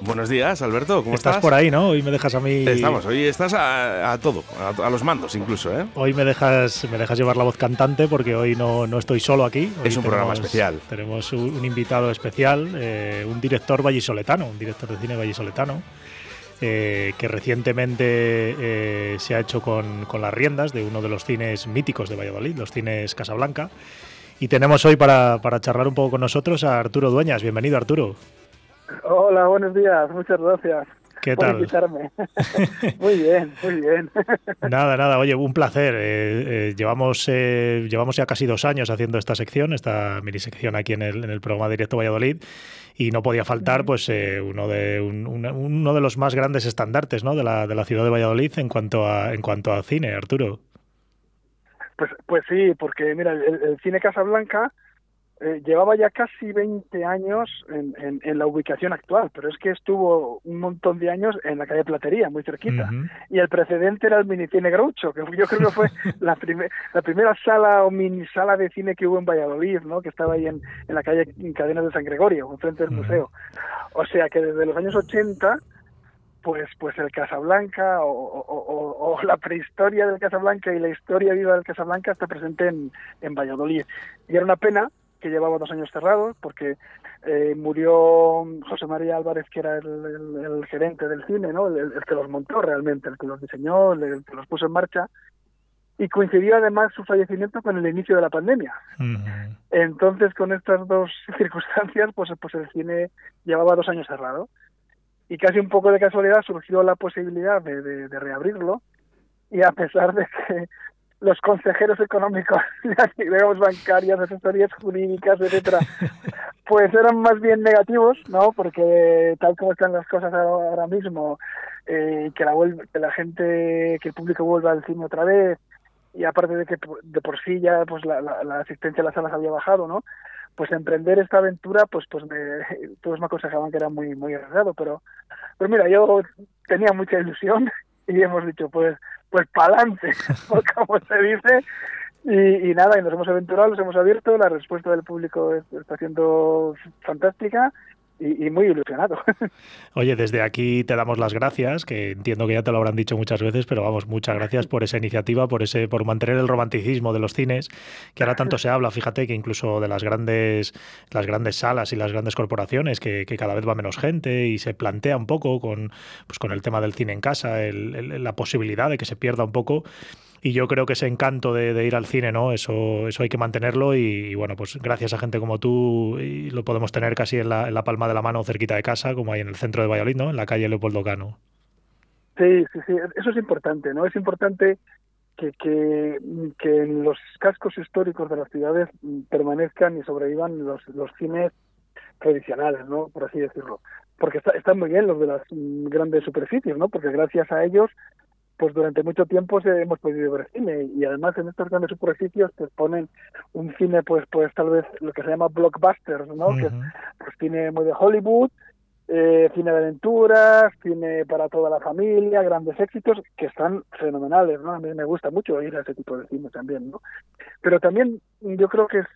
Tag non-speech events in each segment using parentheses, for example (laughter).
Buenos días, Alberto. ¿Cómo estás? Estás por ahí, ¿no? Hoy me dejas a mí. Estamos, hoy estás a, todo, a, los mandos incluso, ¿eh? Hoy me dejas, me dejas llevar la voz cantante porque hoy no, no estoy solo aquí. es un programa especial. Tenemos un, invitado especial, eh, un director vallisoletano, un director de cine vallisoletano. Eh, que recientemente eh, se ha hecho con, con, las riendas de uno de los cines míticos de Valladolid, los cines Casablanca. Y tenemos hoy para, para charlar un poco con nosotros a Arturo Dueñas. Bienvenido, Arturo. Hola, buenos días, muchas gracias. ¿Qué por tal? Invitarme. (laughs) (laughs) muy bien, muy bien. nada, nada, oye, un placer. Eh, eh, llevamos, eh, llevamos ya casi dos años haciendo esta sección, esta mini sección aquí en el, en el programa Directo Valladolid, y no podía faltar pues uno, de, uno de los más grandes estandartes ¿no? de, la, de la ciudad de Valladolid en cuanto a, en cuanto a cine, Arturo. Pues, pues sí, porque mira, el, el cine Casablanca eh, llevaba ya casi 20 años en, en, en, la ubicación actual, pero es que estuvo un montón de años en la calle Platería, muy cerquita. Uh -huh. Y el precedente era el minicine Groucho, que yo creo que fue (laughs) la, primer, la primera sala o mini sala de cine que hubo en Valladolid, ¿no? que estaba ahí en, en la calle en Cadenas de San Gregorio, enfrente del uh -huh. museo. O sea que desde los años 80 pues pues el Casablanca o, o, o, o, la prehistoria del Casablanca y la historia viva del Casablanca está presente en, en Valladolid. Y era una pena que llevaba dos años cerrado, porque eh, murió José María Álvarez, que era el, el, el gerente del cine, ¿no? El, el, que los montó realmente, el que los diseñó, el, que los puso en marcha, y coincidió además su fallecimiento con el inicio de la pandemia. Uh -huh. Entonces, con estas dos (laughs) circunstancias, pues, pues el cine llevaba dos años cerrado. Y casi un poco de casualidad surgió la posibilidad de, de, de reabrirlo, y a pesar de que los consejeros económicos, (laughs) digamos bancarias, asesorías jurídicas, etcétera, (laughs) pues eran más bien negativos, ¿no? Porque tal como están las cosas ahora mismo, eh, que la que la gente, que el público vuelva al cine otra vez, y aparte de que de por sí ya pues la, la, la asistencia a las salas había bajado, ¿no? Pues emprender esta aventura, pues pues me, (laughs) todos me aconsejaban que era muy muy arriesgado, pero pero mira, yo tenía mucha ilusión y hemos dicho pues pues para adelante, (laughs) (laughs) como se dice. Y, y, nada, y nos hemos aventurado, nos hemos abierto, la respuesta del público está siendo fantástica y, muy ilusionado. (laughs) Oye, desde aquí te damos las gracias, que entiendo que ya te lo habrán dicho muchas veces, pero vamos, muchas gracias por esa iniciativa, por ese, por mantener el romanticismo de los cines, que ahora tanto se habla, fíjate que incluso de las grandes, las grandes salas y las grandes corporaciones, que, que cada vez va menos gente y se plantea un poco con, pues con el tema del cine en casa, el, el, la posibilidad de que se pierda un poco y yo creo que ese encanto de, de, ir al cine, ¿no? Eso, eso hay que mantenerlo y, bueno, pues gracias a gente como tú lo podemos tener casi en la, en la, palma de la mano cerquita de casa, como hay en el centro de Valladolid, ¿no? En la calle Leopoldo Cano. Sí, sí, sí, eso es importante, ¿no? Es importante que, que, que en los cascos históricos de las ciudades permanezcan y sobrevivan los, los cines tradicionales, ¿no? Por así decirlo. Porque está, están muy bien los de las grandes superficies, ¿no? Porque gracias a ellos pues durante mucho tiempo se hemos podido ver cine y además en estos grandes superficies pues ponen un cine pues pues tal vez lo que se llama blockbusters no uh -huh. que es pues cine muy de Hollywood eh, cine de aventuras cine para toda la familia grandes éxitos que están fenomenales no a mí me gusta mucho ir a ese tipo de cine también no pero también yo creo que es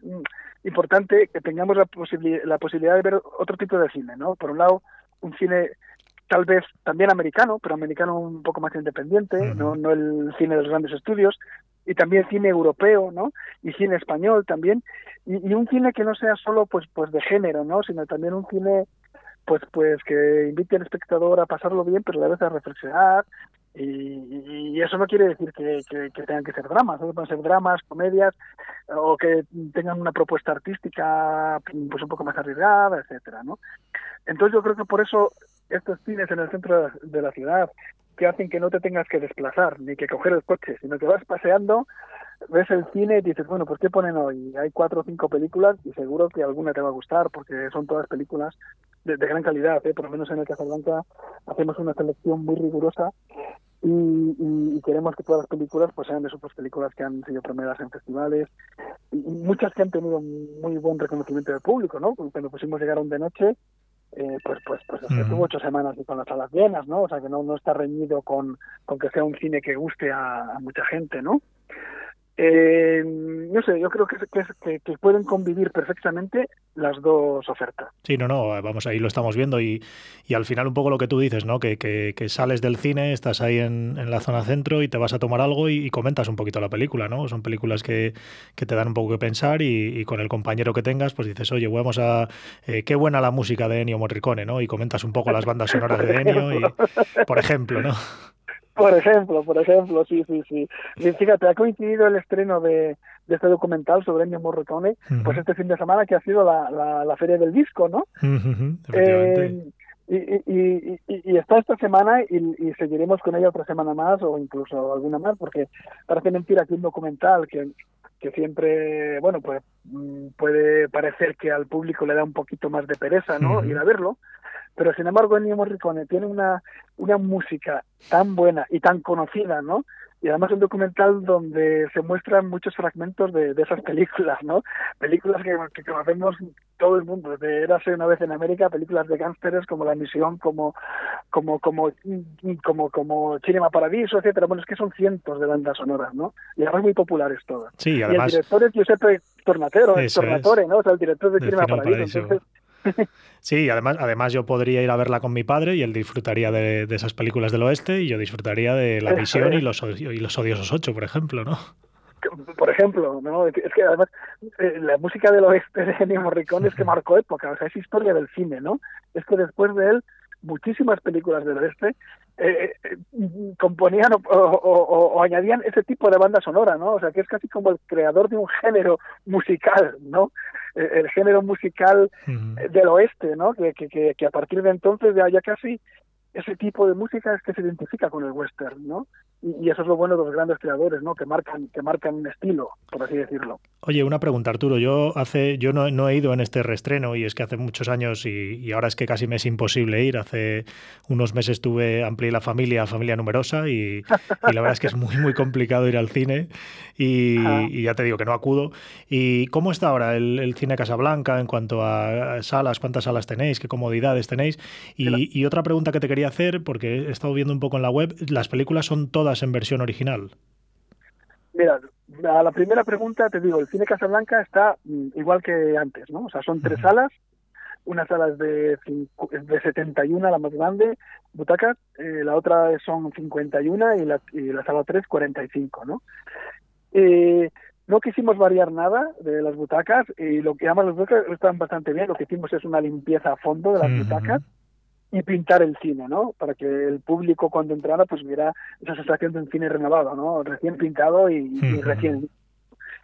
importante que tengamos la, posibil la posibilidad de ver otro tipo de cine no por un lado un cine tal vez también americano, pero americano un poco más independiente, uh -huh. no, no el cine de los grandes estudios, y también cine europeo, ¿no? Y cine español también, y, y, un cine que no sea solo pues pues de género, ¿no? Sino también un cine pues pues que invite al espectador a pasarlo bien, pero a la vez a reflexionar, y, y, eso no quiere decir que, que, que tengan que ser dramas, ¿no? pueden ser dramas, comedias, o que tengan una propuesta artística pues un poco más arriesgada, etcétera, ¿no? Entonces yo creo que por eso estos cines en el centro de la, ciudad que hacen que no te tengas que desplazar ni que coger el coche, sino que vas paseando, ves el cine y dices, bueno, ¿por qué ponen hoy? Hay cuatro o cinco películas y seguro que alguna te va a gustar porque son todas películas de, gran calidad, ¿eh? por lo menos en el Casablanca hacemos una selección muy rigurosa y, queremos que todas las películas pues sean de esas películas que han sido premiadas en festivales y, muchas que han tenido muy buen reconocimiento del público, ¿no? Cuando pusimos Llegaron de Noche, eh, pues pues pues tuvo ocho semanas con las salas llenas, ¿no? O sea que no, no está reñido con, con que sea un cine que guste a, a mucha gente, ¿no? Eh, no sé, yo creo que, que, que, pueden convivir perfectamente las dos ofertas. Sí, no, no, vamos, ahí lo estamos viendo y, y al final un poco lo que tú dices, ¿no? Que, que, sales del cine, estás ahí en, la zona centro y te vas a tomar algo y, comentas un poquito la película, ¿no? Son películas que, te dan un poco que pensar y, con el compañero que tengas, pues dices, oye, vamos a... Eh, qué buena la música de Ennio Morricone, ¿no? Y comentas un poco las bandas sonoras de Ennio, y, por ejemplo, ¿no? Por ejemplo, por ejemplo, sí, sí, sí. fíjate, ha coincidido el estreno de, este documental sobre Ennio Morricone, pues este fin de semana que ha sido la, la, feria del disco, ¿no? Eh, y, y, y, está esta semana y, seguiremos con ella otra semana más o incluso alguna más, porque parece mentira que un documental que, que siempre, bueno, pues mm, puede parecer que al público le da un poquito más de pereza, ¿no? Ir a verlo, pero sin embargo Ennio Morricone tiene una, una música tan buena y tan conocida, ¿no? Y además un documental donde se muestran muchos fragmentos de, de esas películas, ¿no? Películas que, que, conocemos todo el mundo, de Érase una vez en América, películas de gángsteres como La Misión, como como como como como Cinema Paradiso, etcétera. Bueno, es que son cientos de bandas sonoras, ¿no? Y además muy populares todas. Sí, además... Y el director es Giuseppe Tornatero, Tornatore, ¿no? O sea, el director de, Cinema, Paradiso. Entonces, Sí, además, además yo podría ir a verla con mi padre y él disfrutaría de, esas películas del oeste y yo disfrutaría de La Visión y los, y los Odiosos Ocho, por ejemplo, ¿no? Por ejemplo, ¿no? Es que además eh, la música del oeste de Ennio Morricone es que (laughs) marcó época, o sea, es historia del cine, ¿no? Es que después de él muchísimas películas del oeste eh, eh, componían o, añadían ese tipo de banda sonora, ¿no? O sea, que es casi como el creador de un género musical, ¿no? el género musical del oeste, ¿no? Que, que, que, a partir de entonces ya, ya casi ese tipo de música es que se identifica con el western, ¿no? y, eso es lo bueno de los grandes creadores, ¿no? Que marcan, que marcan un estilo, por así decirlo. Oye, una pregunta, Arturo. Yo hace, yo no, no he ido en este restreno y es que hace muchos años y, ahora es que casi me es imposible ir. Hace unos meses tuve, amplié la familia, familia numerosa y, (laughs) la verdad es que es muy, muy complicado ir al cine y, ya te digo que no acudo. ¿Y cómo está ahora el, cine Casablanca en cuanto a salas? ¿Cuántas salas tenéis? ¿Qué comodidades tenéis? Y, y otra pregunta que te quería hacer, porque he estado viendo un poco en la web, las películas son todas en versión original? Mira, a la primera pregunta te digo, el cine Casablanca está mm, igual que antes, ¿no? O sea, son tres salas, una sala es de, de 71, la más grande, butacas, eh, la otra son 51 y la, y la sala 3, 45, ¿no? Eh, no quisimos variar nada de las butacas y lo que además las butacas están bastante bien, lo que hicimos es una limpieza a fondo de las butacas y pintar el cine, ¿no? Para que el público cuando entrara pues viera esa sensación de un cine renovado, ¿no? Recién pintado y, recién...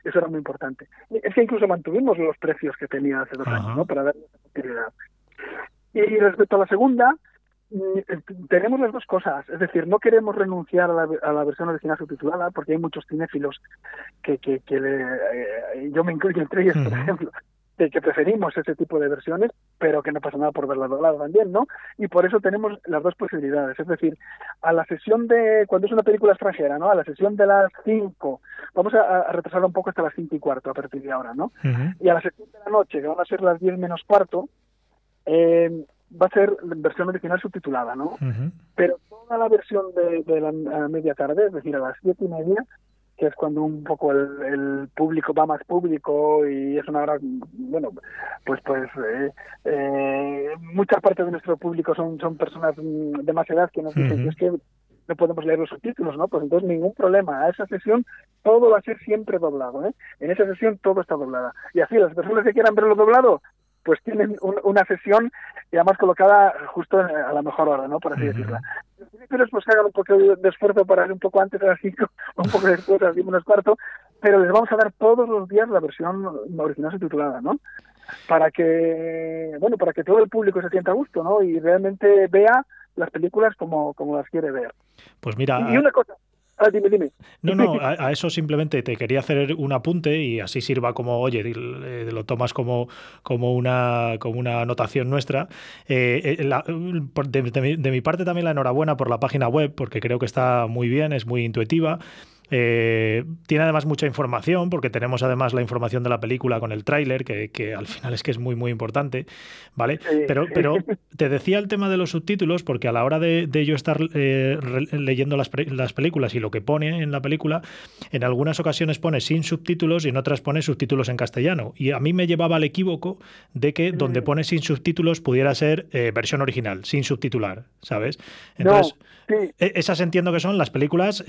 Eso era muy importante. Es que incluso mantuvimos los precios que tenía hace dos años, ¿no? Para dar esa Y respecto a la segunda, mm, tenemos las dos cosas, es decir, no queremos renunciar a la, versión original subtitulada porque hay muchos cinéfilos que, que, que eh, yo me incluyo entre ellos, por ejemplo, de que preferimos ese tipo de versiones, pero que no pasa nada por verla doblada también, ¿no? Y por eso tenemos las dos posibilidades. Es decir, a la sesión de, cuando es una película extranjera, ¿no? A la sesión de las 5, vamos a, retrasar un poco hasta las 5 y cuarto a partir de ahora, ¿no? Y a la sesión de la noche, que van a ser las 10 menos cuarto, eh, va a ser versión original subtitulada, ¿no? Pero toda la versión de, de la media tarde, es decir, a las siete y media, que es cuando un poco el, público va más público y es una hora, bueno, pues pues eh, eh, mucha parte de nuestro público son, son personas de más edad que nos dicen que no podemos leer los subtítulos, ¿no? Pues entonces ningún problema. A esa sesión todo va a ser siempre doblado, ¿eh? En esa sesión todo está doblada. Y así las personas que quieran verlo doblado, pues tienen una sesión y además colocada justo a la mejor hora, ¿no? Por así decirla. Pero pues hagan un poco de esfuerzo para ir un poco antes de las 5, (laughs) un poco después de las 10 menos cuarto, pero les vamos a dar todos los días la versión original subtitulada, ¿no? Para que, bueno, para que todo el público se sienta a gusto, ¿no? Y realmente vea las películas como, como las quiere ver. Pues mira... Y una cosa, Ah, dime, dime. No, no, (laughs) a, eso simplemente te quería hacer un apunte y así sirva como, oye, eh, lo tomas como, como, una, como una anotación nuestra. Eh, de, de mi parte también la enhorabuena por la página web, porque creo que está muy bien, es muy intuitiva. Eh, tiene además mucha información, porque tenemos además la información de la película con el tráiler, que, al final es que es muy, muy importante, ¿vale? Pero, pero te decía el tema de los subtítulos, porque a la hora de, yo estar eh, leyendo las, las, películas y lo que pone en la película, en algunas ocasiones pone sin subtítulos y en otras pone subtítulos en castellano. Y a mí me llevaba al equívoco de que donde pone sin subtítulos pudiera ser eh, versión original, sin subtitular, ¿sabes? Entonces, e, esas entiendo que son las películas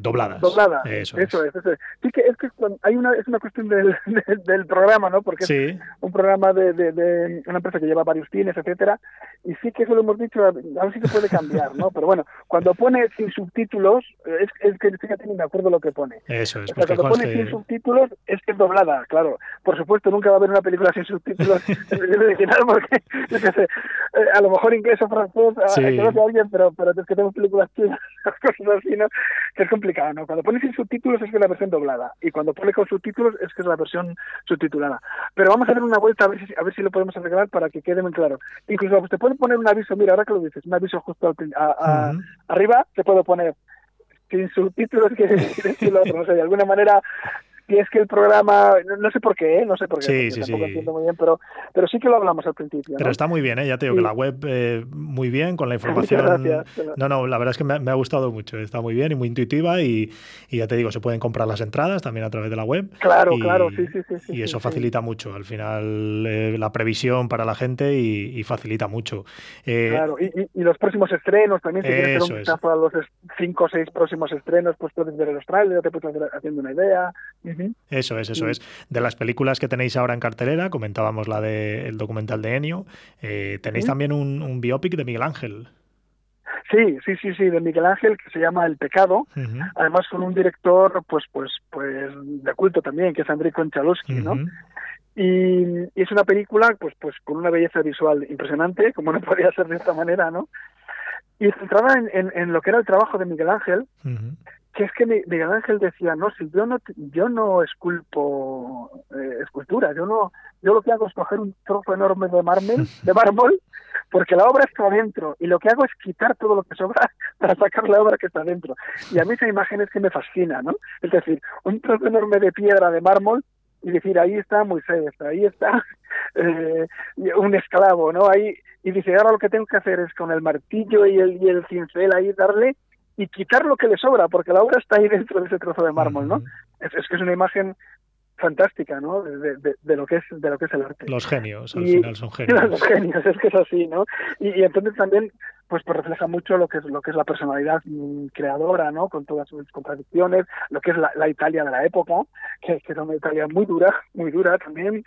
dobladas. Eso, es. Sí que es que hay una es una cuestión del, (laughs) del, programa, ¿no? Porque es un programa de, de, una empresa que lleva varios cines, etcétera, y sí que eso lo hemos dicho, a ver si se puede cambiar, ¿no? Pero bueno, cuando pone sin subtítulos, es, es que fíjate ni me acuerdo lo que pone. Eso es. O cuando pone sin subtítulos es que es doblada, claro. Por supuesto, nunca va a haber una película sin subtítulos (laughs) original porque eh, a lo mejor inglés o francés, sí. a, a alguien, pero, pero es que películas chinas, (laughs) cosas así, ¿no? Que es complicado, ¿no? Cuando pone sin subtítulos es que es la versión doblada y cuando pone con subtítulos es que es la versión subtitulada. Pero vamos a dar una vuelta a ver si, a ver si lo podemos arreglar para que quede muy claro. Incluso usted puede poner un aviso, mira, ahora que lo dices, un aviso justo arriba, se puede poner sin subtítulos (laughs) que decir lo otro, no sé, de alguna manera y es que el programa, no, sé por qué, ¿eh? no sé por qué, sí, sí, tampoco entiendo muy bien, pero, pero sí que lo hablamos al principio. Pero está muy bien, ¿eh? ya te digo que la web eh, muy bien, con la (laughs) información. No, no, la verdad es que me, ha gustado mucho, está muy bien y muy intuitiva y, y, ya te digo, se pueden comprar las entradas también a través de la web. Claro, claro, sí, sí, sí. Y eso facilita mucho, al final, eh, la previsión para la gente y, facilita mucho. Eh, claro, y, y, los próximos estrenos también, si quieres hacer un caso a los cinco o seis próximos estrenos, pues puedes ver el trailer, te puedes hacer haciendo una idea. Eso es, eso es. De las películas que tenéis ahora en cartelera, comentábamos la del documental de Enio, eh, tenéis también un, un biopic de Miguel Ángel. Sí, sí, sí, sí, de Miguel Ángel que se llama El pecado, además con un director pues pues pues de culto también que es Andrei Konchalowski, ¿no? Y, es una película pues pues con una belleza visual impresionante, como no (laughs) podría ser de esta manera, ¿no? Y centrada en, en, lo que era el trabajo de Miguel Ángel, que es que Miguel Ángel decía, no, si yo no, yo no esculpo eh, escultura, yo no, yo lo que hago es coger un trozo enorme de mármol, (laughs) de mármol, porque la obra está dentro, y lo que hago es quitar todo lo que sobra (laughs) para sacar la obra que está dentro. Y a mí esa imagen es que me fascina, ¿no? Es decir, un trozo enorme de piedra, de mármol, y decir, ahí está Moisés, ahí está (laughs) eh, un esclavo, ¿no? Ahí, y dice, ahora lo que tengo que hacer es con el martillo y el, y el cincel ahí darle y quitar lo que le sobra, porque la obra está ahí dentro de ese trozo de mármol, ¿no? es, que es una imagen fantástica, ¿no? De, de, lo que es de lo que es el arte. Los genios, al final son (laughs) genios. Los genios, es que es así, ¿no? Y, entonces también, pues, pues refleja mucho lo que es lo que es la personalidad mm, creadora, ¿no? Con todas sus contradicciones, lo que es la, Italia de la época, que, que es una Italia muy dura, muy dura también,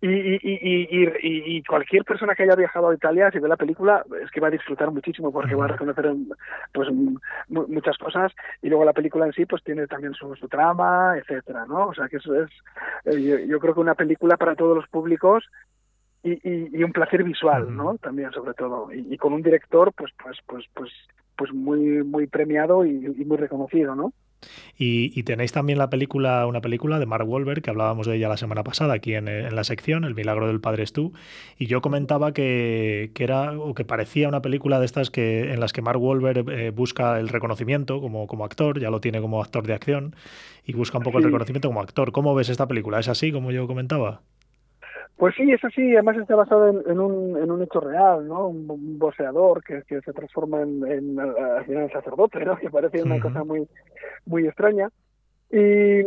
y, y, y, y, cualquier persona que haya viajado a Italia, si ve la película, es que va a disfrutar muchísimo porque va a reconocer pues muchas cosas y luego la película en sí pues tiene también su, su trama, etcétera, ¿no? O sea que eso es, eh, yo, creo que una película para todos los públicos y, y, un placer visual, ¿no? También sobre todo y, con un director pues pues pues pues pues muy muy premiado y, muy reconocido, ¿no? Y, tenéis también la película, una película de Mark Wahlberg, que hablábamos de ella la semana pasada aquí en, la sección, El milagro del padre es tú, y yo comentaba que, era o que parecía una película de estas que en las que Mark Wahlberg eh, busca el reconocimiento como, como actor, ya lo tiene como actor de acción, y busca un poco el reconocimiento como actor. ¿Cómo ves esta película? ¿Es así como yo comentaba? Pues sí, es así, además está basado en, un, en un hecho real, ¿no? Un, boceador que, que se transforma en, en, final sacerdote, ¿no? (laughs) Que parece una cosa muy, muy extraña. Y,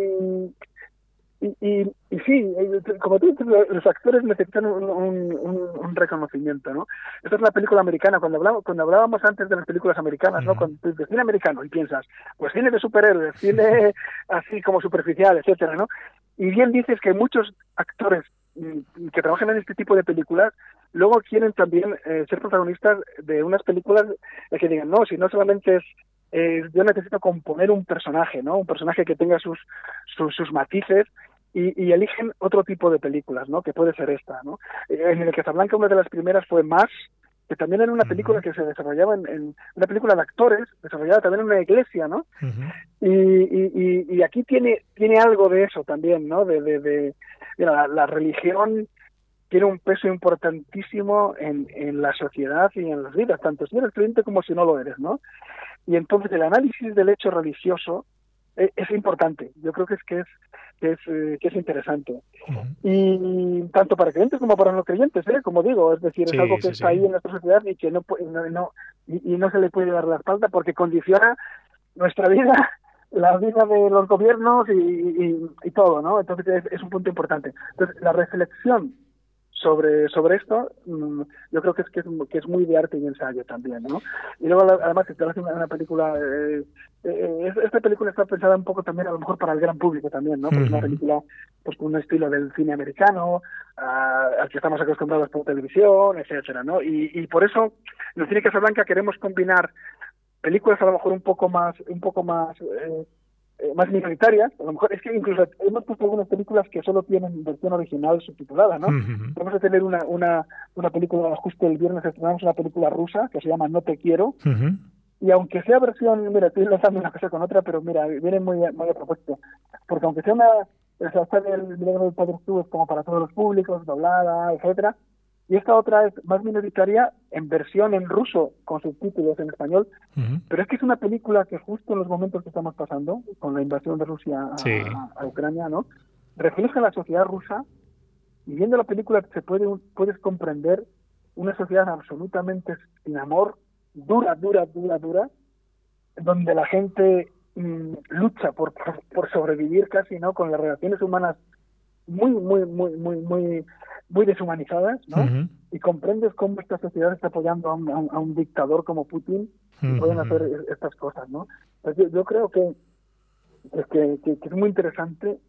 y, y, sí, como tú dices, los actores necesitan un, un, reconocimiento, ¿no? Esta es la película americana. Cuando hablábamos, cuando hablábamos antes de las películas americanas, ¿no? Cuando dices cine americano y piensas, pues cine de superhéroes, cine así como superficial, etcétera, ¿no? Y bien dices que muchos actores Mm, que trabajan en este tipo de películas luego quieren también eh, ser protagonistas de unas películas que digan no si no solamente es yo necesito componer un personaje no un personaje que tenga sus sus, matices y, eligen otro tipo de películas no que puede ser esta no en el Casablanca una de las primeras fue más que también era una película que se desarrollaba en, una película de actores, desarrollada también en una iglesia, ¿no? y, y, y, aquí tiene tiene algo de eso también, ¿no? De, de, de la, religión tiene un peso importantísimo en, en la sociedad y en las vidas, tanto si eres creyente como si no lo eres, ¿no? Y entonces el análisis del hecho religioso es, es importante. Yo creo que es que es que es, eh, que es interesante. Y tanto para creyentes como para no creyentes, ¿eh? como digo, es decir, es algo que está ahí en nuestra sociedad y que no, no, no y, no se le puede dar la espalda porque condiciona nuestra vida, (laughs) la vida de los gobiernos y, y, todo, ¿no? Entonces es, es, un punto importante. Entonces, la reflexión sobre sobre esto mm, yo creo que es que es, que es muy de arte y ensayo también no y luego además te hace una, película eh, eh, esta película está pensada un poco también a lo mejor para el gran público también no porque es una película pues con un estilo del cine americano al que estamos acostumbrados por televisión etcétera no y, y por eso en el cine Casablanca queremos combinar películas a lo mejor un poco más un poco más eh, eh, más minoritarias, a lo mejor es que incluso hemos puesto algunas películas que solo tienen versión original subtitulada, ¿no? Vamos a tener una, una, una película, justo el viernes estrenamos una película rusa que se llama No te quiero, y aunque sea versión, mira, estoy lanzando una cosa con otra, pero mira, viene muy, muy a propósito, porque aunque sea una, o sea, está el Milagro del Padre es como para todos los públicos, doblada, etcétera, y esta otra es más minoritaria en versión en ruso con subtítulos en español, pero es que es una película que justo en los momentos que estamos pasando, con la invasión de Rusia a, Ucrania, ¿no? refleja la sociedad rusa y viendo la película se puede puedes comprender una sociedad absolutamente sin amor, dura, dura, dura, dura, donde la gente mm, lucha por, por sobrevivir casi, ¿no? Con las relaciones humanas muy, muy, muy, muy, muy muy deshumanizadas, ¿no? Y comprendes cómo esta sociedad está apoyando a un, dictador como Putin y pueden hacer estas cosas, ¿no? Pues yo, creo que, que, que, es muy interesante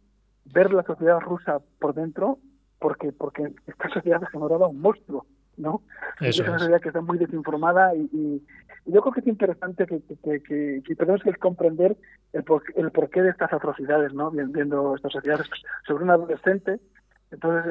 ver la sociedad rusa por dentro porque porque esta sociedad ha generado un monstruo, ¿no? es una sociedad que está muy desinformada y, yo creo que es interesante que, que, que, tenemos que comprender el, por, el porqué de estas atrocidades, ¿no? Viendo estas sociedades sobre un adolescente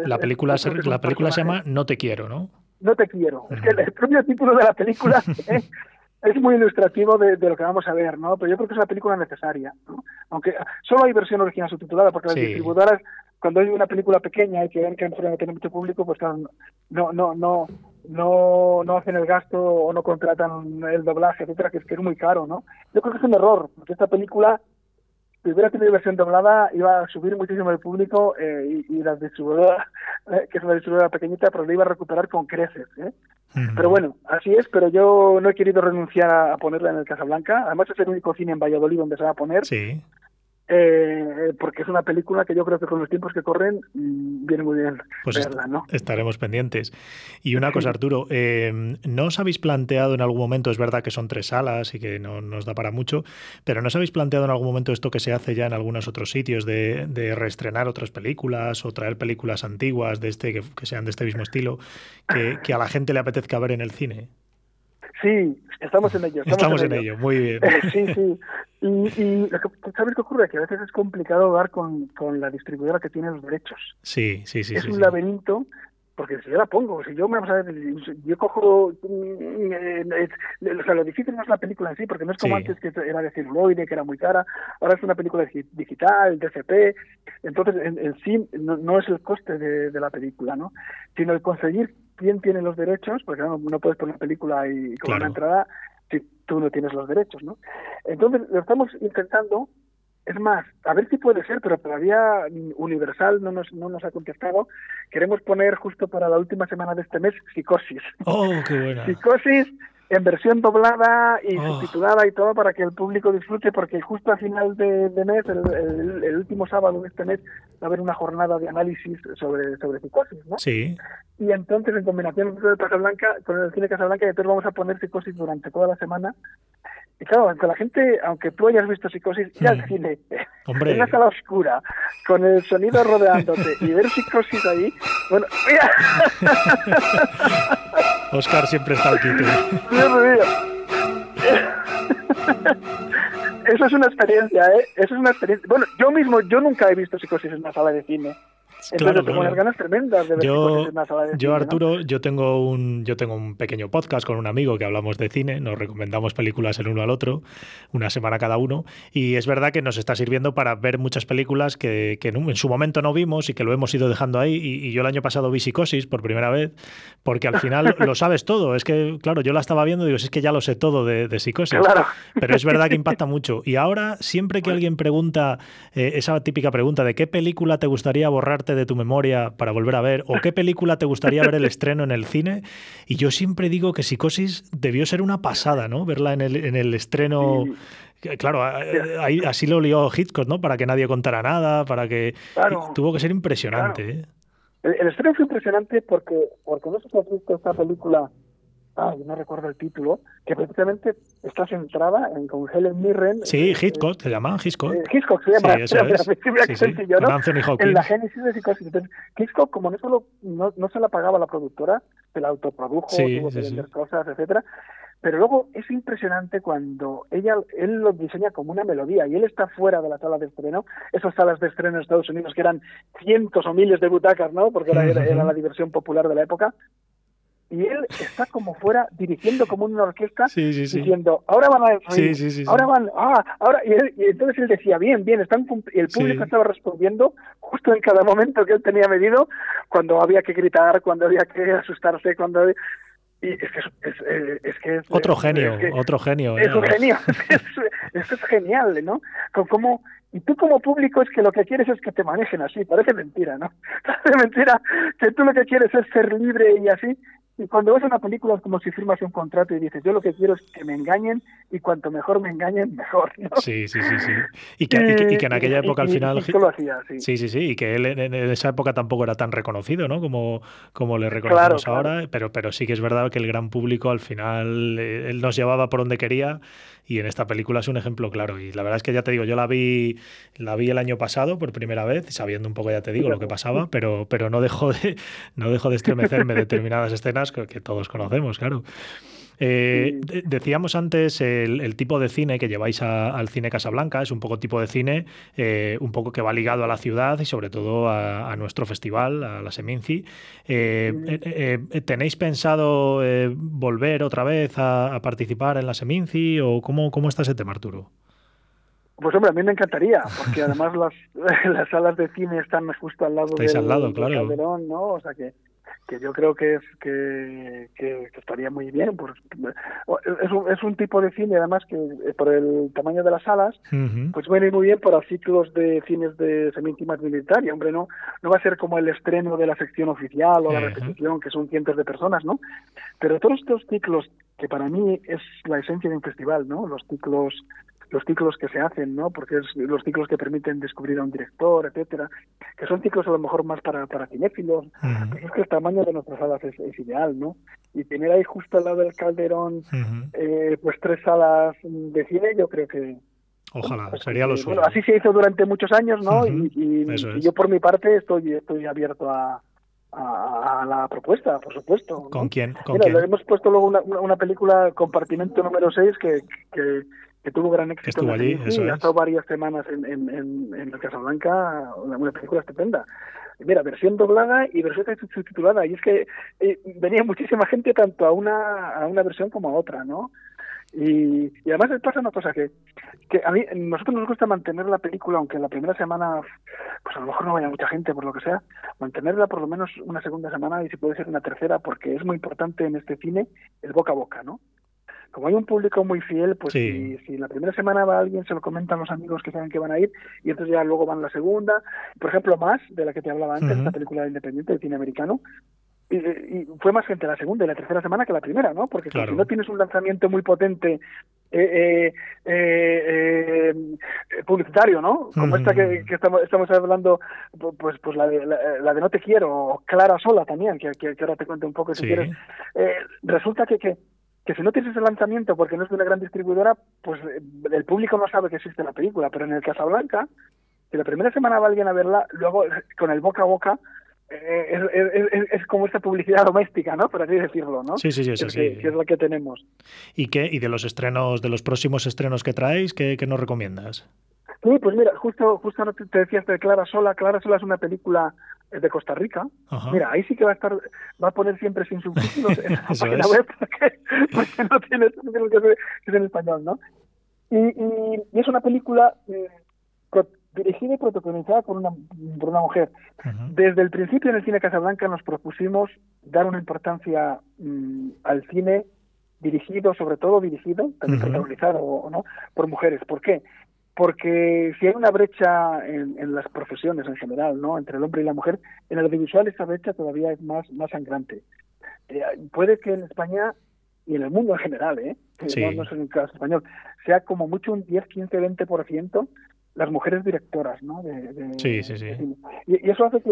la película, se, la película se llama No te quiero, ¿no? No te quiero. Es que el propio título de la película (laughs) es muy ilustrativo de, lo que vamos a ver, ¿no? Pero yo creo que es una película necesaria, ¿no? Aunque solo hay versión original subtitulada, porque las distribuidoras, cuando hay una película pequeña y que ven que no tiene mucho público, pues no, no, no, no, no hacen el gasto o no contratan el doblaje, etcétera, que es que es muy caro, ¿no? Yo creo que es un error, porque esta película si hubiera tenido versión doblada, iba a subir muchísimo el público eh, y, la distribuidora, (laughs) eh, que es una distribuidora pequeñita, pero lo iba a recuperar con creces. ¿eh? Pero bueno, así es, pero yo no he querido renunciar a, ponerla en el Casablanca. Además es el único cine en Valladolid donde se va a poner. Sí eh, porque es una película que yo creo que con los tiempos que corren mm, viene muy bien pues verla, ¿no? Estaremos pendientes. Y una cosa, Arturo, eh, ¿no os habéis planteado en algún momento, es verdad que son tres salas y que no nos da para mucho, pero ¿no os habéis planteado en algún momento esto que se hace ya en algunos otros sitios de, de reestrenar otras películas o traer películas antiguas de este que, sean de este mismo estilo, que, que a la gente le apetezca ver en el cine? Sí, estamos en ello. Estamos, en, ello. muy bien. (laughs) sí, sí. Y, y ¿sabes qué ocurre? Que a veces es complicado dar con, con la distribuidora que tiene los derechos. Sí, sí, sí. Es un laberinto porque si yo la pongo, si yo me vamos a ver, yo cojo, mm, eh, o sea, lo difícil no es la película en sí, porque no es como antes que era de celuloide, que era muy cara, ahora es una película digital, DCP, entonces en, sí no, es el coste de, de, la película, ¿no? Sino el conseguir quién tiene los derechos, porque no, no puedes poner una película y con una entrada tú no tienes los derechos, ¿no? Entonces lo estamos intentando es más, a ver si puede ser, pero todavía Universal no nos, no nos ha contestado. Queremos poner justo para la última semana de este mes Psicosis. Oh, qué buena. Psicosis en versión doblada y oh. subtitulada y todo para que el público disfrute, porque justo a final de, mes, el, último sábado de este mes, va a haber una jornada de análisis sobre, sobre psicosis, ¿no? Sí. Y entonces, en combinación con el Casablanca, con el cine Casablanca, entonces vamos a poner psicosis durante toda la semana y claro, aunque la gente, aunque tú hayas visto psicosis, ir al cine, (laughs) Hombre. en una sala oscura, con el sonido rodeándote y ver psicosis ahí, bueno, mira. (laughs) Oscar siempre está aquí. (laughs) (laughs) Eso es una experiencia, ¿eh? Eso es una experiencia. Bueno, yo mismo, yo nunca he visto psicosis en una sala de cine. Entonces tengo unas ganas tremendas de ver yo, en la sala de Yo, cine, Arturo, yo tengo un yo tengo un pequeño podcast con un amigo que hablamos de cine, nos recomendamos películas el uno al otro, una semana cada uno, y es verdad que nos está sirviendo para ver muchas películas que, que en, su momento no vimos y que lo hemos ido dejando ahí. Y, y, yo el año pasado vi Psicosis por primera vez, porque al final (laughs) lo sabes todo. Es que, claro, yo la estaba viendo y digo, es que ya lo sé todo de, de Psicosis. Claro. Pero es verdad que impacta (laughs) mucho. Y ahora, siempre que alguien pregunta eh, esa típica pregunta de qué película te gustaría borrarte de tu memoria para volver a ver, o qué película te gustaría ver el estreno en el cine, y yo siempre digo que Psicosis debió ser una pasada, ¿no? Verla en el, en el estreno. Sí. Claro, ahí, así lo lió Hitchcock, ¿no? Para que nadie contara nada, para que... Claro, tuvo que ser impresionante. Claro. ¿eh? El, el, estreno fue impresionante porque, porque no sé si has visto esta película ay, no recuerdo el título, que precisamente está centrada en con Helen Mirren. Sí, Hitchcock, eh, se llama Hitchcock. Eh, Hitchcock se llama, (laughs) sí. En la génesis de psicosis. Entonces, Hitchcock, como no solo no, no se la pagaba la productora, se la autoprodujo, sí, tuvo que sí, vender cosas, etcétera. Pero luego es impresionante cuando ella, él lo diseña como una melodía y él está fuera de la sala de estreno, esas salas de estreno en Estados Unidos que eran cientos o miles de butacas, ¿no? Porque era, era, era la diversión popular de la época y él está como fuera dirigiendo como una orquesta sí, sí, sí. diciendo ahora van a reír, ahora van ah ahora y, él, y, entonces él decía bien bien están y el público estaba respondiendo justo en cada momento que él tenía medido cuando había que gritar cuando había que asustarse cuando había... y es que es, es, es que es, otro genio que, otro genio es un genio (laughs) eso es genial no con cómo y tú como público es que lo que quieres es que te manejen así, parece mentira, ¿no? (laughs) Parece mentira que tú lo que quieres es ser libre y así, y cuando ves una película es como si firmas un contrato y dices, yo lo que quiero es que me engañen y cuanto mejor me engañen, mejor. ¿no? Sí, sí, sí, sí. Y que, y que, y que en aquella época y, al final... Hacía, sí. sí, sí, sí. Y que él en, esa época tampoco era tan reconocido, ¿no? Como, como le reconocemos claro, ahora. claro. Pero, pero sí que es verdad que el gran público al final, eh, él nos llevaba por donde quería y en esta película es un ejemplo claro. Y la verdad es que ya te digo, yo la vi, la vi el año pasado por primera vez, sabiendo un poco, ya te digo, lo que pasaba, pero, pero no dejó de, (laughs) no dejó de estremecerme determinadas escenas que, que todos conocemos, claro. Eh. Decíamos antes el, el, tipo de cine que lleváis a, al cine Casablanca, es un poco tipo de cine, eh, un poco que va ligado a la ciudad y sobre todo a, a nuestro festival, a la Seminci. Eh, ¿Tenéis pensado volver otra vez a, a, participar en la Seminci o cómo, cómo está ese tema, Arturo? Pues hombre, a mí me encantaría, porque (laughs) además las, (laughs) las salas de cine están justo al lado Estáis del, al lado, claro. Calderón, ¿no? O sea que que yo creo que es que, que, que estaría muy bien pues es un, es un tipo de cine además que eh, por el tamaño de las salas uh -huh. pues viene muy bien para ciclos de cines de semi-íntima militar y hombre no no va a ser como el estreno de la sección oficial o uh -huh. la repetición que son cientos de personas no pero todos estos ciclos que para mí es la esencia de un festival no los ciclos los ciclos que se hacen, ¿no? Porque es los ciclos que permiten descubrir a un director, etcétera, que son ciclos a lo mejor más para, para cinéfilos, uh -huh. pues es que el tamaño de nuestras salas es, es, ideal, ¿no? Y tener ahí justo al lado del Calderón, uh -huh. eh, pues tres salas de cine, yo creo que, Ojalá, pues, sería lo suyo. Bueno, así se hizo durante muchos años, ¿no? Uh -huh. Y, y, y, yo por mi parte estoy, estoy abierto a, a, a, la propuesta, por supuesto. ¿Con ¿no? quién? ¿Con Mira, quién? hemos puesto luego una, una película, Compartimento número 6, que, que, que, tuvo gran éxito. Estuvo allí, sí, eso ha es. estado varias semanas en, en, en, en Casablanca, una, una película estupenda. Mira, versión doblada y versión subtitulada. Y es que eh, venía muchísima gente tanto a una, a una versión como a otra, ¿no? Y, y, además pasa una cosa que, que a mí nosotros nos gusta mantener la película aunque en la primera semana pues a lo mejor no vaya mucha gente por lo que sea mantenerla por lo menos una segunda semana y si puede ser una tercera porque es muy importante en este cine el boca a boca no como hay un público muy fiel, pues sí. si, si, la primera semana va alguien, se lo comentan los amigos que saben que van a ir, y entonces ya luego van la segunda. Por ejemplo, Más, de la que te hablaba antes, uh -huh. esta película independiente de cine americano, y, y, fue más gente la segunda y la tercera semana que la primera, ¿no? Porque claro. si no tienes un lanzamiento muy potente eh, eh, eh, publicitario, ¿no? Como mm. esta que, que estamos, estamos, hablando, pues, pues la de, la, la, de No Te Quiero, o Clara Sola también, que, que, que ahora te cuento un poco si sí. quieres. Eh, resulta que, que, que si no tienes ese lanzamiento porque no es de una gran distribuidora, pues el público no sabe que existe la película, pero en el Casablanca, si la primera semana va alguien a verla, luego con el boca a boca, eh, es, es, es, como esta publicidad doméstica, ¿no? Por así decirlo, ¿no? Sí, sí, sí, es sí. Que, que, es la que tenemos. ¿Y qué? ¿Y de los estrenos, de los próximos estrenos que traéis, qué, qué nos recomiendas? Sí, pues mira, justo, justo te decías de Clara Sola. Clara Sola es una película de Costa Rica. Mira, ahí sí que va a estar, va a poner siempre sin subtítulos en (laughs) la página web porque, no tiene subtítulos que, es en español, ¿no? Y, es una película eh, dirigida y protagonizada por una, por una mujer. Desde el principio en el cine Casablanca nos propusimos dar una importancia mm, al cine dirigido, sobre todo dirigido, también protagonizado no, por mujeres. ¿Por qué? Porque si hay una brecha en, las profesiones en general, ¿no? Entre el hombre y la mujer, en el audiovisual esa brecha todavía es más, más sangrante. Eh, puede que en España y en el mundo en general, ¿eh? No, no, es en el caso español, sea como mucho un 10, 15, 20% las mujeres directoras, ¿no? De, sí, sí, sí. Y, eso hace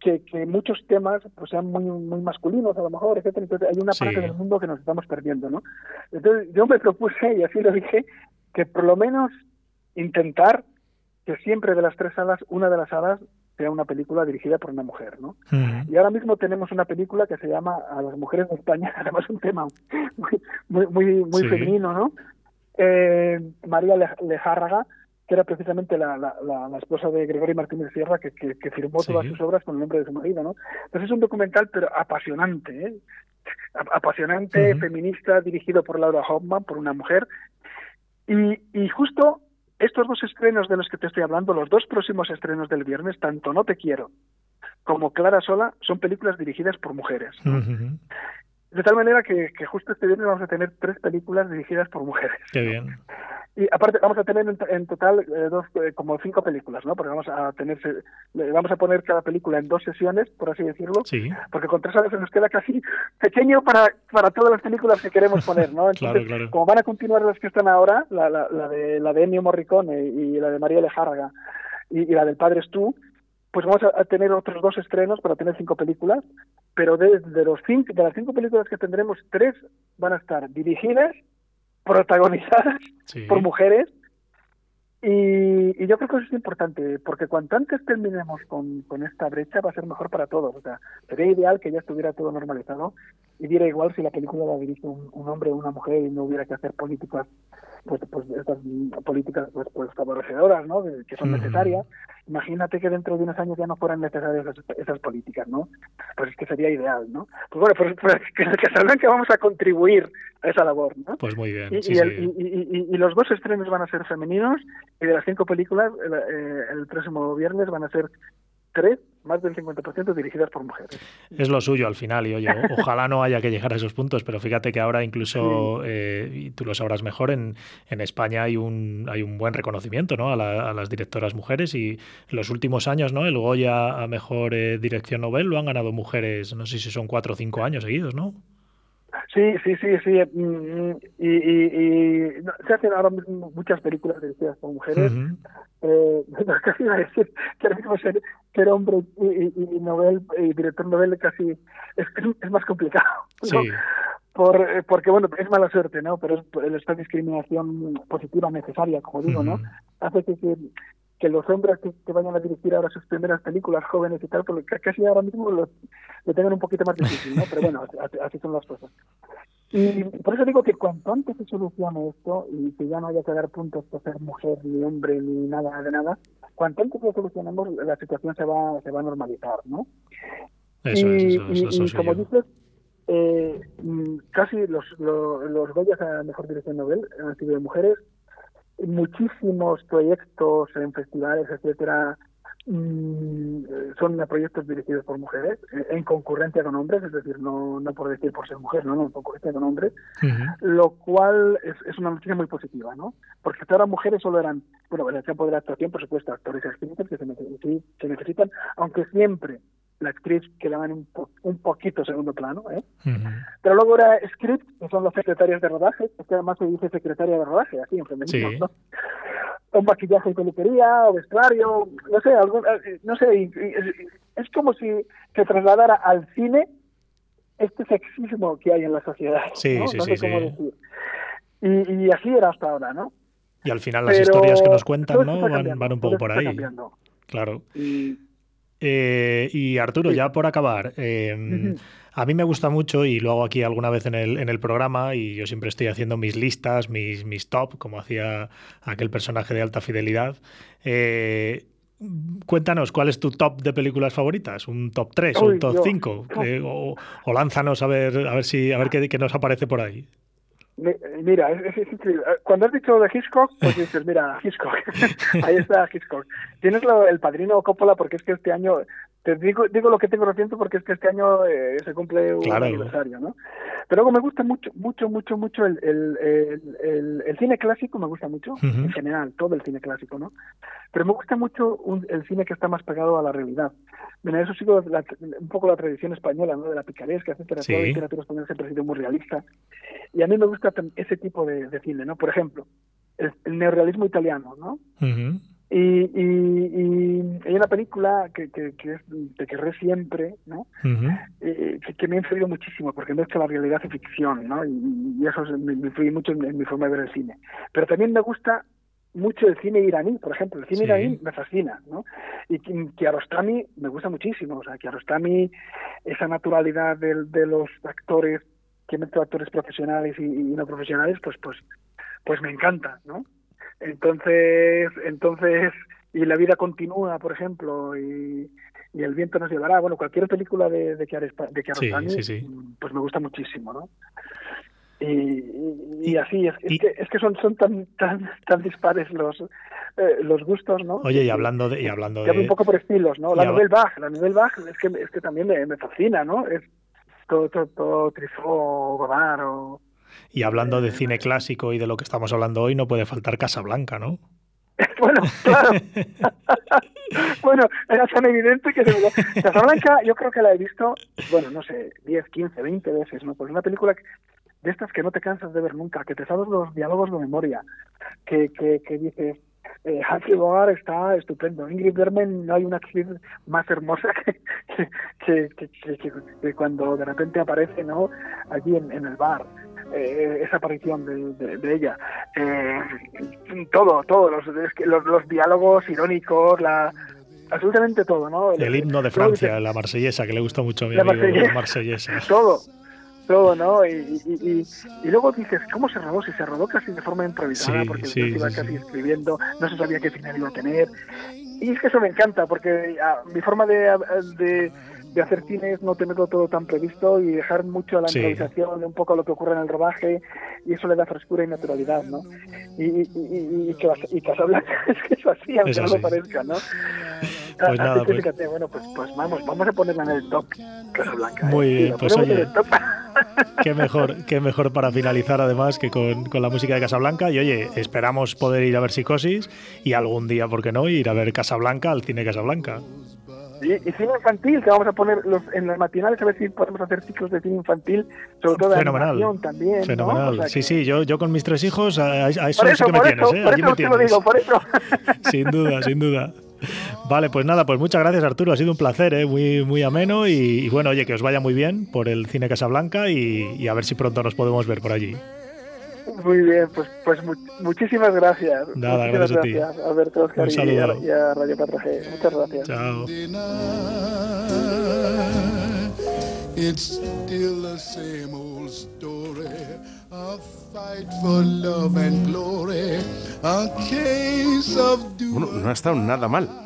que, que, muchos temas pues, sean muy, muy masculinos, a lo mejor, etcétera. Entonces hay una parte del mundo que nos estamos perdiendo, ¿no? Entonces yo me propuse, y así lo dije, que por lo menos intentar que siempre de las tres salas, una de las salas sea una película dirigida por una mujer, ¿no? Y ahora mismo tenemos una película que se llama A las mujeres de España, (laughs) además un tema muy muy muy, femenino, ¿no? Eh, María Lejárraga, que era precisamente la, la, la, esposa de Gregorio Martínez Sierra, que, que, firmó todas sus obras con el nombre de su marido, ¿no? Entonces es un documental, pero apasionante, ¿eh? Apasionante, feminista, dirigido por Laura Hoffman, por una mujer. Y, y justo estos dos estrenos de los que te estoy hablando, los dos próximos estrenos del viernes, tanto No Te Quiero como Clara Sola, son películas dirigidas por mujeres. De tal manera que, que, justo este viernes vamos a tener tres películas dirigidas por mujeres. Qué bien. Y aparte vamos a tener en, total eh, dos, eh, como cinco películas, ¿no? Porque vamos a tener, vamos a poner cada película en dos sesiones, por así decirlo. Sí. Porque con tres horas se nos queda casi pequeño para, para todas las películas que queremos poner, ¿no? (laughs) Entonces, claro, como van a continuar las que están ahora, la, la, la de la de Ennio Morricone y la de María Lejárraga y, la del Padre tú, pues vamos a, tener otros dos estrenos para tener cinco películas, pero de, de los cinco, de las cinco películas que tendremos, tres van a estar dirigidas protagonizadas por mujeres. Y, yo creo que eso es importante, porque cuanto antes terminemos con, con, esta brecha va a ser mejor para todos. O sea, sería ideal que ya estuviera todo normalizado y diera igual si la película la dirige un, hombre o una mujer y no hubiera que hacer políticas, pues, pues estas políticas pues, pues favorecedoras, ¿no? Que son necesarias. Imagínate que dentro de unos años ya no fueran necesarias esas, políticas, ¿no? Pues es que sería ideal, ¿no? Pues bueno, pues, pues (laughs) que en que vamos a contribuir a esa labor, ¿no? Pues muy bien. Y, los dos estrenos van a ser femeninos y de las cinco películas el, eh, el próximo viernes van a ser tres, más del 50% dirigidas por mujeres. Es lo suyo al final, y oye, ojalá no haya que llegar a esos puntos, pero fíjate que ahora incluso, eh, y tú lo sabrás mejor, en, en, España hay un, hay un buen reconocimiento ¿no? a, las directoras mujeres y en los últimos años ¿no? el Goya a Mejor eh, Dirección Nobel lo han ganado mujeres, no sé si son cuatro o cinco años seguidos, ¿no? Sí, sí, sí, sí. Mm, y, y, se hacen ahora mismo muchas películas dirigidas por mujeres. eh, (laughs) casi iba a decir que ahora mismo ser, ser hombre y, y, novel, y director novel casi es, es más complicado. (laughs) ¿no? Por, eh, porque, bueno, es mala suerte, ¿no? Pero es, esta discriminación positiva necesaria, como digo, ¿no? Hace que, que que los hombres que, vayan a dirigir ahora sus primeras películas jóvenes y tal, porque casi ahora mismo lo, tengan un poquito más difícil, ¿no? Pero bueno, así, son las cosas. Y por eso digo que cuanto antes se solucione esto y que ya no haya que dar puntos por ser mujer, ni hombre, ni nada de nada, cuanto antes lo solucionemos, la situación se va, se va a normalizar, ¿no? Eso y, es, y, como dices, eh, mm, casi los, los, los Goyas a Mejor Dirección Nobel han sido de mujeres, muchísimos proyectos en festivales, etcétera, mm, son proyectos dirigidos por mujeres, eh, en concurrencia con hombres, es decir, no, no por decir por ser mujer, no, no, en concurrencia con hombres, lo cual es, es, una noticia muy positiva, ¿no? Porque hasta ahora mujeres solo eran, bueno, en el campo de la actuación, por supuesto, actores y actrices que se, se necesitan, aunque siempre la actriz quedaba en un, un poquito segundo plano, ¿eh? Pero luego era script, que son los secretarios de rodaje, que además se dice secretaria de rodaje, aquí en femenino, ¿no? O maquillaje y peluquería, o vestuario, no sé, algún, eh, no sé, es como si se trasladara al cine este sexismo que hay en la sociedad. Sí, ¿no? sí, sí, cómo decir. Y, y, así era hasta ahora, ¿no? Y al final las historias que nos cuentan, ¿no? Van, van, un poco por ahí. Claro. Y, eh, y Arturo, ya por acabar, em, a mí me gusta mucho y lo hago aquí alguna vez en el, en el programa y yo siempre estoy haciendo mis listas, mis, mis top, como hacía aquel personaje de alta fidelidad. Eh, cuéntanos, ¿cuál es tu top de películas favoritas? ¿Un top 3 o un top 5? Eh, o, lánzanos a ver, a ver si a ver qué, qué nos aparece por ahí. Mira, es, increíble. Cuando has dicho de Hitchcock, pues dices, mira, Hitchcock. (laughs) Ahí está Hitchcock. Tienes lo, el padrino Coppola porque es que este año, te digo, digo lo que tengo reciente porque es que este año eh, se cumple un aniversario, ¿no? Pero luego me gusta mucho, mucho, mucho, mucho el, el, el, el cine clásico, me gusta mucho, en general, todo el cine clásico, ¿no? Pero me gusta mucho el cine que está más pegado a la realidad. Bueno, eso sigo un poco la tradición española, ¿no? De la picaresca, etcétera. Toda la literatura española siempre ha sido muy realista. Y a mí me gusta ese tipo de, cine, ¿no? Por ejemplo, el, neorealismo italiano, ¿no? y, y, hay una película que, que, que es Te querré siempre, ¿no? Eh, que, me ha influido muchísimo, porque mezcla la realidad y ficción, ¿no? Y, eso me, me influye mucho en, mi forma de ver el cine. Pero también me gusta mucho el cine iraní, por ejemplo. El cine iraní me fascina, ¿no? Y Kiarostami me gusta muchísimo. O sea, Kiarostami, esa naturalidad de, de los actores, que meten actores profesionales y, no profesionales, pues, pues, pues me encanta, ¿no? Entonces, entonces, y La vida continúa, por ejemplo, y, y El viento nos llevará, bueno, cualquier película de, de, Kiarostami, pues me gusta muchísimo, ¿no? Y, así, es, que, es que son, son tan, tan, tan dispares los, eh, los gustos, ¿no? Oye, y hablando de... Y hablando de... un poco por estilos, ¿no? La Nouvelle Bach, la Nouvelle Bach es que, es que también me, me fascina, ¿no? Es todo, todo, todo Truffaut, Godard o... Y hablando de cine clásico y de lo que estamos hablando hoy, no puede faltar Casablanca, ¿no? (laughs) bueno, claro. (laughs) bueno, era tan evidente que se Casablanca yo creo que la he visto, bueno, no sé, 10, 15, 20 veces, ¿no? Pues una película de estas que no te cansas de ver nunca, que te sabes los diálogos de memoria, que, que, que dices, eh, Humphrey Bogart está estupendo. Ingrid Bergman no hay una actriz más hermosa que, que, que, cuando de repente aparece no allí en, en el bar. Eh, esa aparición de, de, ella. Eh, todo, todo, los, los, los, diálogos irónicos, la absolutamente todo, ¿no? El, himno de Francia, la marsellesa, que le gusta mucho a mi la amigo, la marsellesa. (laughs) Todo, todo, ¿no? Y, y, y, luego dices, ¿cómo se rodó? Si se rodó casi de forma improvisada, porque sí, iba casi escribiendo, no se sabía qué final iba a tener. Y es que eso me encanta, porque ah, mi forma de, de, de, hacer cine es no tenerlo todo tan previsto y dejar mucho a la improvisación, de un poco a lo que ocurre en el rodaje, y eso le da frescura y naturalidad, ¿no? Y, y, y, y, y Casablanca (laughs) es que eso así, aunque no lo parezca, ¿no? Pues nada, pues... Fíjate, bueno, pues, pues vamos, vamos a ponerla en el top Casablanca. Muy ¿eh? bien, pues oye, (laughs) qué mejor, qué mejor para finalizar además que con, con, la música de Casablanca. Y oye, esperamos poder ir a ver Psicosis y algún día, ¿por qué no?, ir a ver Casablanca al cine Casablanca. Y cine infantil, que vamos a poner los, en las matinales a ver si podemos hacer ciclos de cine infantil, sobre todo de Fenomenal. animación también. Fenomenal. sí, sí, yo, yo con mis tres hijos, a, eso, sí que me tienes, ¿eh? Allí me tienes. Digo, por eso. (laughs) (laughs) sin duda, sin duda. Vale, pues nada, pues muchas gracias Arturo, ha sido un placer, ¿eh? muy, muy ameno y, bueno, oye, que os vaya muy bien por el Cine Casablanca y, y a ver si pronto nos podemos ver por allí. Muy bien, pues, pues muchísimas gracias. Nada, gracias, a ti. Gracias, Alberto, Oscar y a, y a, Radio 4G. Muchas gracias. Chao. It's still the same old story. A fight for love and glory. A case of bueno, no ha estado nada mal.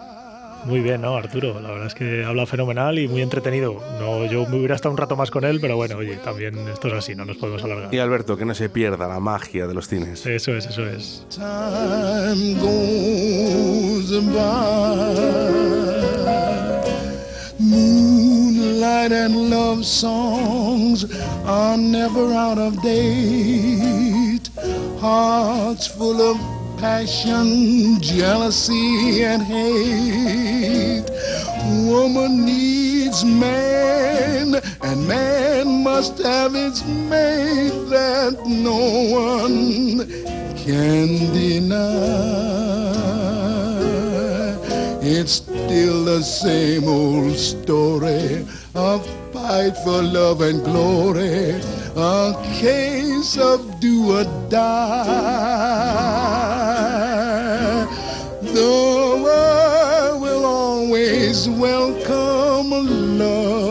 Muy bien, ¿no, Arturo? La verdad es que habla fenomenal y muy entretenido. No, yo me hubiera estado un rato más con él, pero bueno, oye, también esto es así, no nos podemos alargar. Y Alberto, que no se pierda la magia de los cines. Eso es, eso es. Moonlight and love songs are never out of date. Hearts full of passion, jealousy, and hate. Woman needs man, and man must have its mate that no one can deny. It's still the same old story of fight for love and glory, a case of do or die. always welcome love.